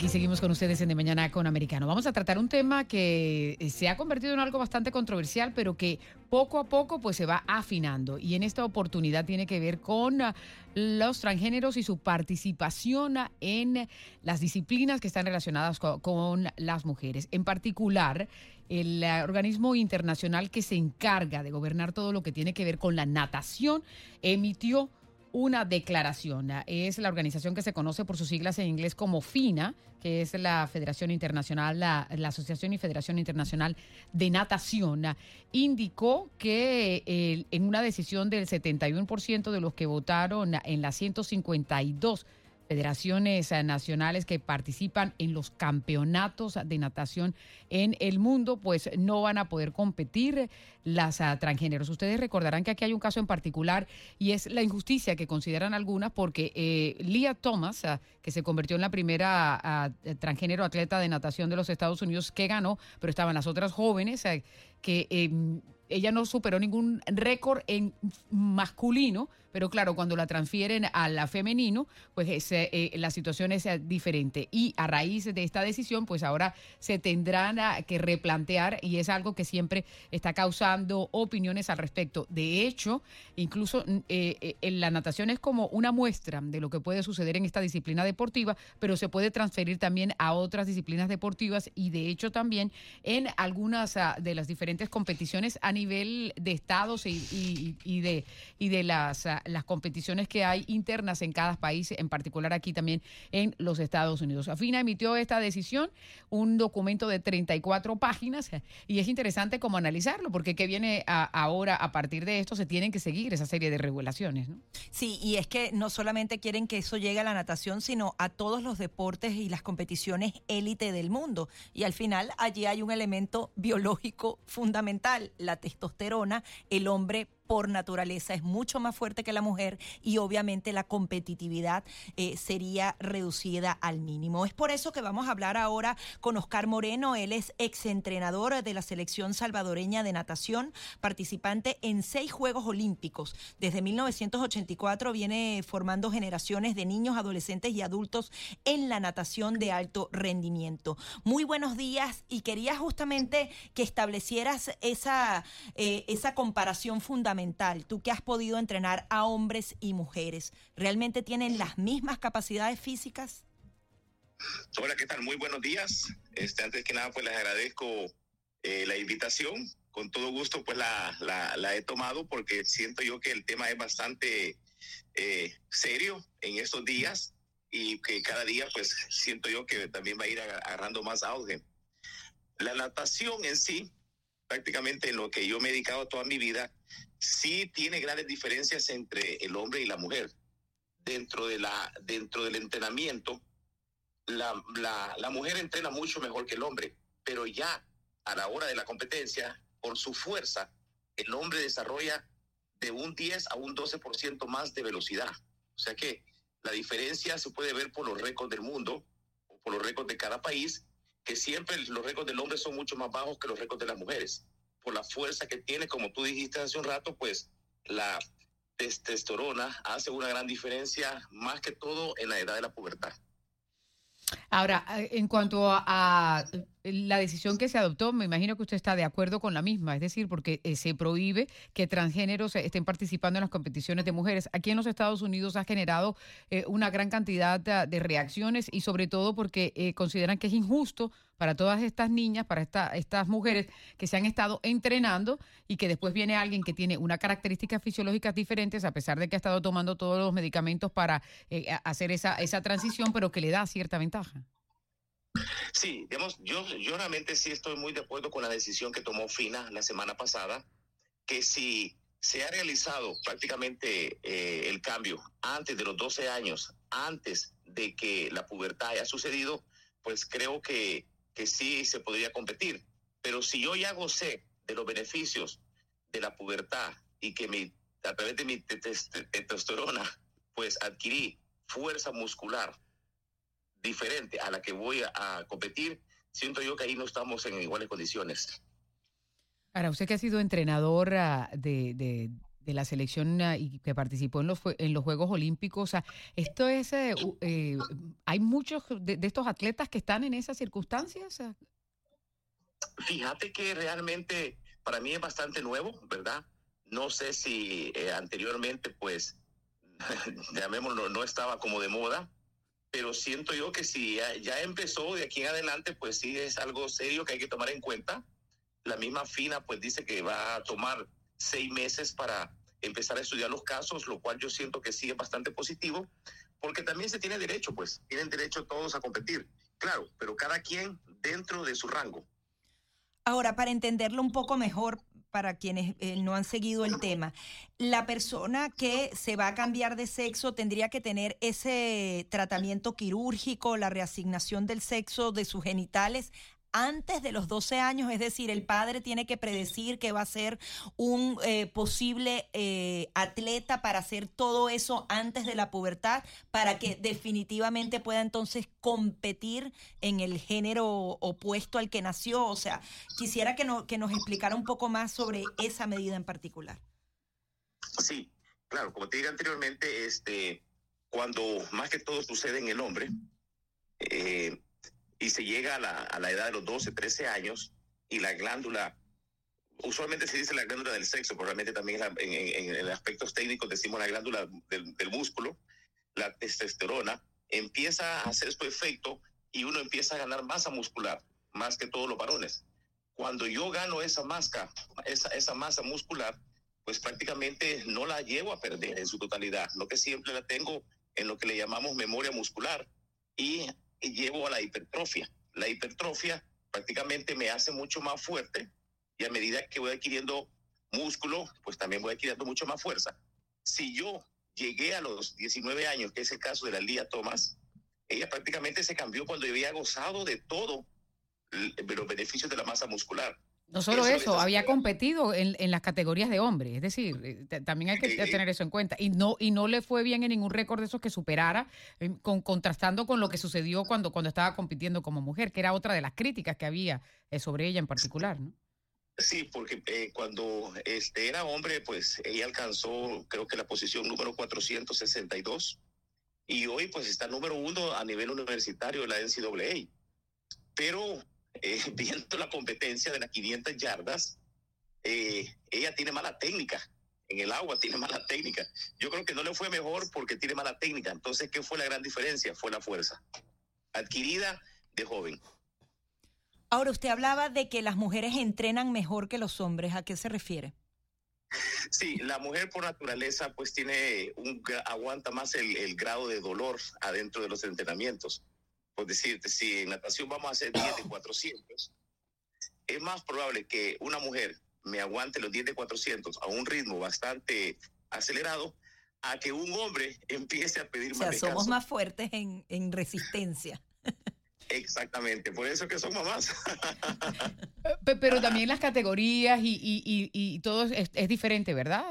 Aquí seguimos con ustedes en De Mañana con Americano. Vamos a tratar un tema que eh, se ha convertido en algo bastante controversial, pero que poco a poco pues se va afinando. Y en esta oportunidad tiene que ver con ah, los transgéneros y su participación en las disciplinas que están relacionadas con, con las mujeres. En particular, el ah, organismo internacional que se encarga de gobernar todo lo que tiene que ver con la natación emitió una declaración. Es la organización que se conoce por sus siglas en inglés como FINA, que es la Federación Internacional, la, Asociación y Federación Internacional de Natación, indicó que eh, en una decisión del 71% de los que votaron en las 152 federaciones eh, nacionales que participan en los campeonatos de natación en el mundo, pues no van a poder competir las uh, transgéneros. Ustedes recordarán que aquí hay un caso en particular y es la injusticia que consideran algunas porque eh, Leah Thomas, uh, que se convirtió en la primera uh, transgénero atleta de natación de los Estados Unidos que ganó, pero estaban las otras jóvenes que em, ella no superó ningún récord en masculino, pero claro, cuando la transfieren a la femenino, pues es, eh, la situación es diferente. Y a raíz de esta decisión, pues ahora se tendrán que replantear y es algo que siempre está causando opiniones al respecto. De hecho, incluso eh, la natación es como una muestra de lo que puede suceder en esta disciplina deportiva, pero se puede transferir también a otras disciplinas deportivas y de hecho también en algunas uh, de las diferentes competiciones a nivel de estados y, de, y de las, las competiciones que hay internas en cada país, en particular aquí también en los Estados Unidos. Afina emitió esta decisión, un documento de 34 páginas, y es interesante como analizarlo, porque qué viene a, ahora a partir de esto, se tienen que seguir esa serie de regulaciones. ¿no? Sí, y es que no solamente quieren que eso llegue a la natación, sino a todos los deportes y las competiciones élite del mundo. Y al final allí hay un elemento biológico fundamental, la testosterona, el hombre por naturaleza es mucho más fuerte que la mujer y obviamente la competitividad eh, sería reducida al mínimo. Es por eso que vamos a hablar ahora con Oscar Moreno. Él es exentrenador de la selección salvadoreña de natación, participante en seis Juegos Olímpicos. Desde 1984 viene formando generaciones de niños, adolescentes y adultos en la natación de alto rendimiento. Muy buenos días y quería justamente que establecieras esa, eh, esa comparación fundamental tú que has podido entrenar a hombres y mujeres, ¿realmente tienen las mismas capacidades físicas? Hola, ¿qué tal? Muy buenos días. Este, antes que nada, pues les agradezco eh, la invitación. Con todo gusto, pues la, la, la, he tomado porque siento yo que el tema es bastante eh, serio en estos días y que cada día, pues siento yo que también va a ir agarrando más auge. La natación en sí, prácticamente en lo que yo me he dedicado toda mi vida, sí tiene grandes diferencias entre el hombre y la mujer. Dentro, de la, dentro del entrenamiento, la, la, mujer entrena mucho mejor que el hombre, pero ya a la hora de la competencia, por su fuerza, el hombre desarrolla de un 10 a un 12% más de velocidad. O sea que la diferencia se puede ver por los récords del mundo por los récords de cada país, que siempre los récords del hombre son mucho más bajos que los récords de las mujeres por la fuerza que tiene, como tú dijiste hace un rato, pues la testosterona hace una gran diferencia, más que todo en la edad de la pubertad. Ahora, eh, en cuanto a, a, la decisión que se adoptó, me imagino que usted está de acuerdo con la misma, es decir, porque eh, se prohíbe que transgéneros estén participando en las competiciones de mujeres. Aquí en los Estados Unidos ha generado eh, una gran cantidad de, de, reacciones y sobre todo porque eh, consideran que es injusto para todas estas niñas, para esta, estas mujeres que se han estado entrenando y que después viene alguien que tiene unas características fisiológicas diferentes, a pesar de que ha estado tomando todos los medicamentos para hacer esa, esa transición, pero que le da cierta ventaja. Sí, digamos, yo, yo realmente sí estoy muy de acuerdo con la decisión que tomó FINA la semana pasada, que si se ha realizado prácticamente eh, el cambio antes de los 12 años, antes de que la pubertad haya sucedido, pues creo que, que sí se podría competir. Pero si yo ya gocé de los beneficios de la pubertad y que a través de mi testosterona, pues adquirí fuerza muscular diferente a la que voy a, competir, siento yo que ahí no estamos en iguales condiciones. Ahora, usted que ha sido entrenador ah, de, de, la selección ah, y que participó en los, en los Juegos Olímpicos, esto es, eh, eh, ¿hay muchos de, estos atletas que están en esas circunstancias? Fíjate que realmente para mí es bastante nuevo, ¿verdad? No sé si eh, anteriormente, pues, llamémoslo, no estaba como de moda, pero siento yo que si ya, empezó de aquí en adelante, pues sí es algo serio que hay que tomar en cuenta. La misma FINA pues dice que va a tomar seis meses para empezar a estudiar los casos, lo cual yo siento que sí es bastante positivo, porque también se tiene derecho, pues, tienen derecho todos a competir, claro, pero cada quien dentro de su rango. Ahora, para entenderlo un poco mejor, para quienes eh, no han seguido el tema, la persona que se va a cambiar de sexo tendría que tener ese tratamiento quirúrgico, la reasignación del sexo de sus genitales antes de los 12 años, es decir, el padre tiene que predecir que va a ser un eh, posible eh, atleta para hacer todo eso antes de la pubertad, para que definitivamente pueda entonces competir en el género opuesto al que nació. O sea, quisiera que, no, que nos explicara un poco más sobre esa medida en particular. Sí, claro, como te dije anteriormente, este, cuando más que todo sucede en el hombre, eh, y se llega a la, a la edad de los 12, 13 años y la glándula, usualmente se dice la glándula del sexo, pero realmente también en, en, aspectos técnicos decimos la glándula del, del, músculo, la testosterona, empieza a hacer su efecto y uno empieza a ganar masa muscular, más que todos los varones. Cuando yo gano esa masa, esa, esa masa muscular, pues prácticamente no la llevo a perder en su totalidad, lo que siempre la tengo en lo que le llamamos memoria muscular y llevo a la hipertrofia. La hipertrofia prácticamente me hace mucho más fuerte y a medida que voy adquiriendo músculo, pues también voy adquiriendo mucho más fuerza. Si yo llegué a los 19 años, que es el caso de la Lía Thomas, ella prácticamente se cambió cuando había gozado de todo los beneficios de la masa muscular. No solo eso, había competido en, en, las categorías de hombres, es decir, eh, también hay que tener eso en cuenta. Y no y no le fue bien en ningún récord de esos que superara, eh, con, contrastando con lo que sucedió cuando, cuando estaba compitiendo como mujer, que era otra de las críticas que había eh, sobre ella en particular, ¿no? Sí, porque cuando este era hombre, pues ella alcanzó, creo que la posición número 462, y hoy pues está número uno a nivel universitario de la NCAA. Pero eh, viendo la competencia de las 500 yardas, eh, ella tiene mala técnica. En el agua tiene mala técnica. Yo creo que no le fue mejor porque tiene mala técnica. Entonces, ¿qué fue la gran diferencia? Fue la fuerza adquirida de joven. Ahora, usted hablaba de que las mujeres entrenan mejor que los hombres. ¿A qué se refiere? Sí, la mujer por naturaleza pues tiene un aguanta más el, el grado de dolor adentro de los entrenamientos por decirte, si en natación vamos a hacer 10 de 400, es más probable que una mujer me aguante los 10 de 400 a un ritmo bastante acelerado a que un hombre empiece a pedir o sea, somos más fuertes en, en resistencia. Exactamente, por eso que son mamás. Pero también las categorías y, y, y, todo es, es, diferente, ¿verdad?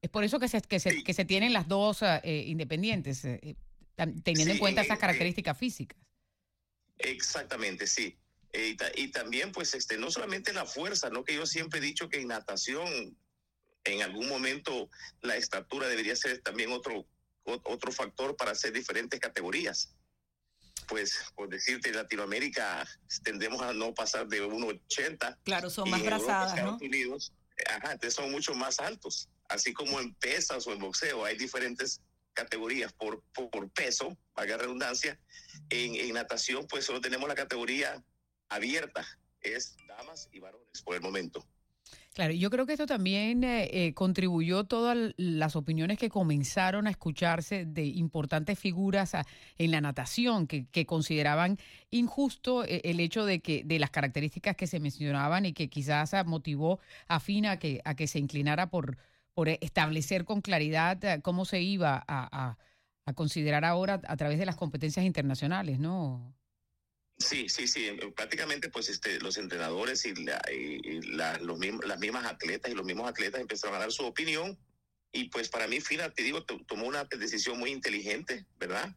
Es por eso que se, que se, que se tienen las dos eh, independientes. Eh, teniendo en cuenta esas características físicas. Exactamente, sí. Eh, y, también, pues, este, no solamente la fuerza, ¿no? Que yo siempre he dicho que en natación, en algún momento, la estatura debería ser también otro, otro factor para hacer diferentes categorías. Pues, por decirte, en Latinoamérica tendemos a no pasar de 1,80. Claro, son más brazadas, ¿no? Unidos, ajá, son mucho más altos. Así como en pesas o en boxeo, hay diferentes categorías por, por peso, valga redundancia. En, en natación, pues solo tenemos la categoría abierta, es damas y varones por el momento. Claro, yo creo que esto también eh, eh, contribuyó todas las opiniones que comenzaron a escucharse de importantes figuras en la natación que, consideraban injusto eh, el hecho de que de las características que se mencionaban y que quizás motivó a Fina a que, a que se inclinara por, por establecer con claridad cómo se iba a, a considerar ahora a través de las competencias internacionales, ¿no? Sí, sí, sí. Prácticamente, pues, este, los entrenadores y, los las mismas atletas y los mismos atletas empezaron a dar su opinión. Y pues para mí, Fina, te digo, tomó una decisión muy inteligente, ¿verdad?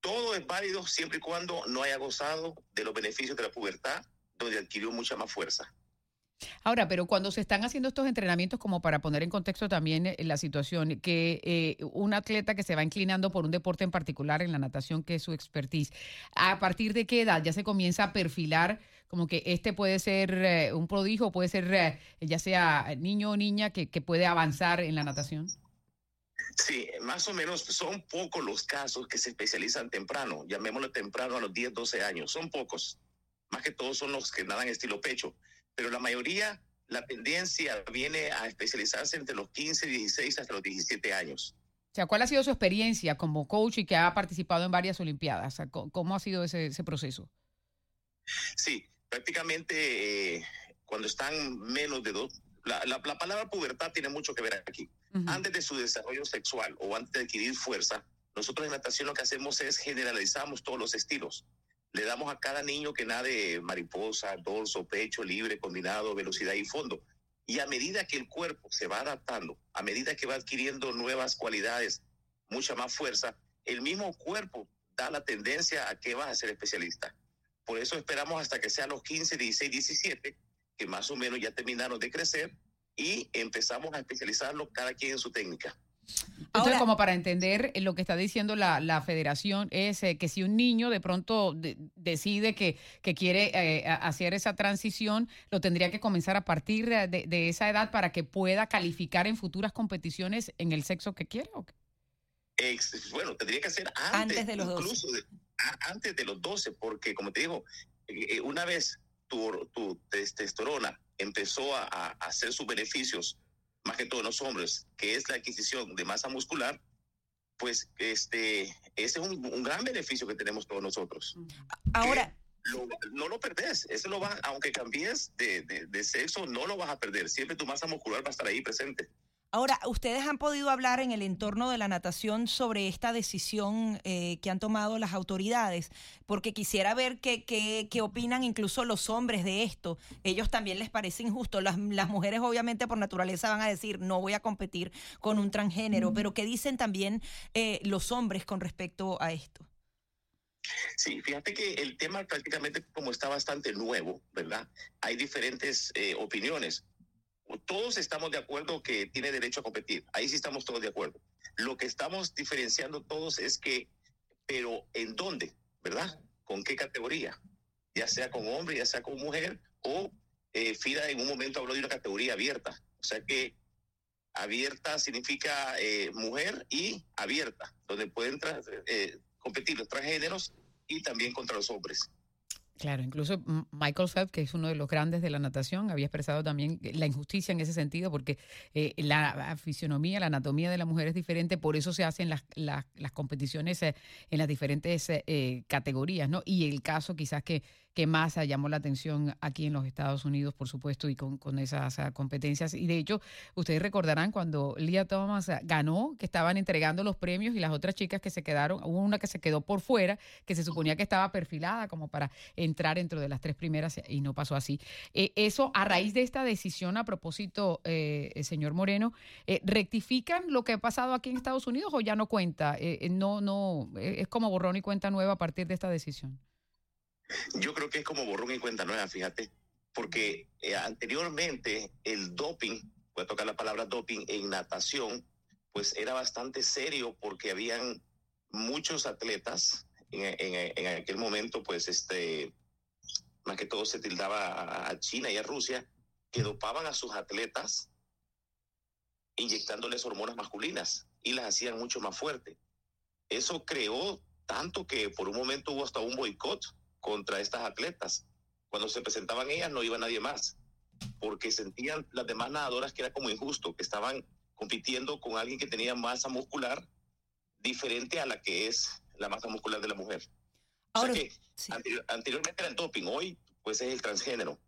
Todo es válido siempre y cuando no haya gozado de los beneficios de la pubertad, donde adquirió mucha más fuerza. Ahora, pero cuando se están haciendo estos entrenamientos, como para poner en contexto también eh, la situación, que eh, un atleta que se va inclinando por un deporte en particular, en la natación, que es su expertise, ¿a partir de qué edad ya se comienza a perfilar como que este puede ser eh, un prodigio, puede ser ya sea niño o niña que, puede avanzar en la natación? Sí, más o menos son pocos los casos que se especializan temprano, llamémoslo temprano a los 10, 12 años, son pocos. Más que todos son los que nadan estilo pecho pero la mayoría, la tendencia viene a especializarse entre los 15, 16 hasta los 17 años. O sea, ¿cuál ha sido su experiencia como coach y que ha participado en varias Olimpiadas? ¿Cómo ha sido ese, proceso? Sí, prácticamente eh, cuando están menos de dos, la, palabra pubertad tiene mucho que ver aquí. Antes de su desarrollo sexual o antes de adquirir fuerza, nosotros en natación lo que hacemos es generalizamos todos los estilos le damos a cada niño que nade mariposa, dorso, pecho, libre, combinado, velocidad y fondo. Y a medida que el cuerpo se va adaptando, a medida que va adquiriendo nuevas cualidades, mucha más fuerza, el mismo cuerpo da la tendencia a que vas a ser especialista. Por eso esperamos hasta que sean los 15, 16, 17, que más o menos ya terminaron de crecer y empezamos a especializarlo cada quien en su técnica. Entonces, como para entender eh, lo que está diciendo la, la federación, es eh, que si un niño de pronto decide que, que quiere eh, hacer esa transición, lo tendría que comenzar a partir de, esa edad para que pueda calificar en futuras competiciones en el sexo que quiere. ¿o bueno, tendría que ser antes, de los incluso 12. antes de los 12, porque como te digo, una vez tu, tu testosterona empezó a, a hacer sus beneficios más que todos los hombres, que es la adquisición de masa muscular, pues este, ese es un, gran beneficio que tenemos todos nosotros. Ahora... no lo perdés, eso lo va, aunque cambies de, de sexo, no lo vas a perder, siempre tu masa muscular va a estar ahí presente. Ahora, ¿ustedes han podido hablar en el entorno de la natación sobre esta decisión eh, que han tomado las autoridades? Porque quisiera ver qué, qué, opinan incluso los hombres de esto. Ellos también les parece injusto. Las, las, mujeres obviamente por naturaleza van a decir, no voy a competir con un transgénero, pero ¿qué dicen también eh, los hombres con respecto a esto? Sí, fíjate que el tema prácticamente como está bastante nuevo, ¿verdad? Hay diferentes eh, opiniones todos estamos de acuerdo que tiene derecho a competir. Ahí sí estamos todos de acuerdo. Lo que estamos diferenciando todos es que, pero ¿en dónde? ¿Verdad? ¿Con qué categoría? Ya sea con hombre, ya sea con mujer, o eh, FIDA en un momento habló de una categoría abierta. O sea que abierta significa eh, mujer y abierta, donde pueden eh, competir los transgéneros y también contra los hombres. Claro, incluso Michael Phelps, que es uno de los grandes de la natación, había expresado también la injusticia en ese sentido, porque eh, la fisionomía, la anatomía de la mujer es diferente, por eso se hacen las, las, competiciones eh, en las diferentes eh, categorías, ¿no? Y el caso quizás que que más llamó la atención aquí en los Estados Unidos, por supuesto, y con, con esas ah, competencias. Y de hecho, ustedes recordarán cuando Lia Thomas ah, ganó, que estaban entregando los premios y las otras chicas que se quedaron, hubo una que se quedó por fuera, que se suponía que estaba perfilada como para entrar dentro de las tres primeras y no pasó así. Eh, eso, a raíz de esta decisión, a propósito, eh, señor Moreno, eh, ¿rectifican lo que ha pasado aquí en Estados Unidos o ya no cuenta? Eh, no, no, es como borrón y cuenta nueva a partir de esta decisión. Yo creo que es como borrón y cuenta nueva, fíjate, porque eh, anteriormente el doping, voy a tocar la palabra doping en natación, pues era bastante serio porque habían muchos atletas en, aquel momento, pues este, más que todo se tildaba a China y a Rusia, que dopaban a sus atletas inyectándoles hormonas masculinas y las hacían mucho más fuertes. Eso creó tanto que por un momento hubo hasta un boicot contra estas atletas. Cuando se presentaban ellas no iba nadie más. porque sentían las demás nadadoras que era como injusto, que estaban compitiendo con alguien que tenía masa muscular diferente a la que es la masa muscular de la mujer. Ahora, o sea que sí. anterior- anteriormente era el doping, hoy pues es el transgénero.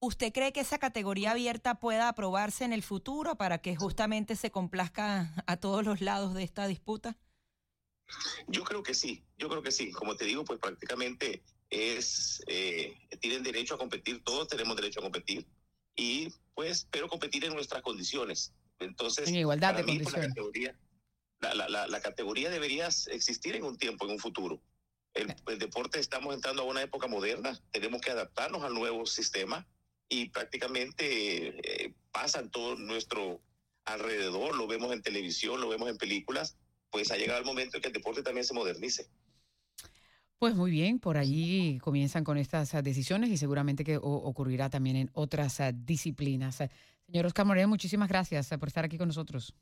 ¿Usted cree que esa categoría abierta pueda aprobarse en el futuro para que justamente se complazca a todos los lados de esta disputa? Yo creo que sí, yo creo que sí. Como te digo, pues prácticamente es, eh, tienen derecho a competir, todos tenemos derecho a competir, y pues, pero competir en nuestras condiciones. Entonces, En igualdad para de mí, pues, la condiciones. categoría, la, la, la, categoría debería existir en un tiempo, en un futuro. El, el deporte estamos entrando a una época moderna, tenemos que adaptarnos al nuevo sistema y prácticamente eh, pasa en todo nuestro alrededor, lo vemos en televisión, lo vemos en películas, pues ha llegado el momento en que el deporte también se modernice. Pues muy bien, por allí comienzan con estas ah, decisiones y seguramente que ocurrirá también en otras ah, disciplinas. Señor Oscar Moreno, muchísimas gracias ah, por estar aquí con nosotros.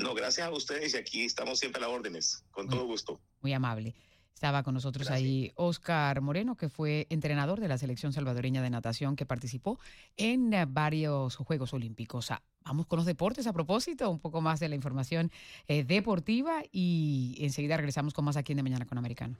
No, gracias a ustedes y aquí estamos siempre a las órdenes, con Muy- todo gusto. Muy amable. Estaba con nosotros Gracias. ahí Oscar Moreno, que fue entrenador de la selección salvadoreña de natación que participó en varios Juegos Olímpicos. Vamos con los deportes a propósito, un poco más de la información eh, deportiva y enseguida regresamos con más aquí en De Mañana con Americano.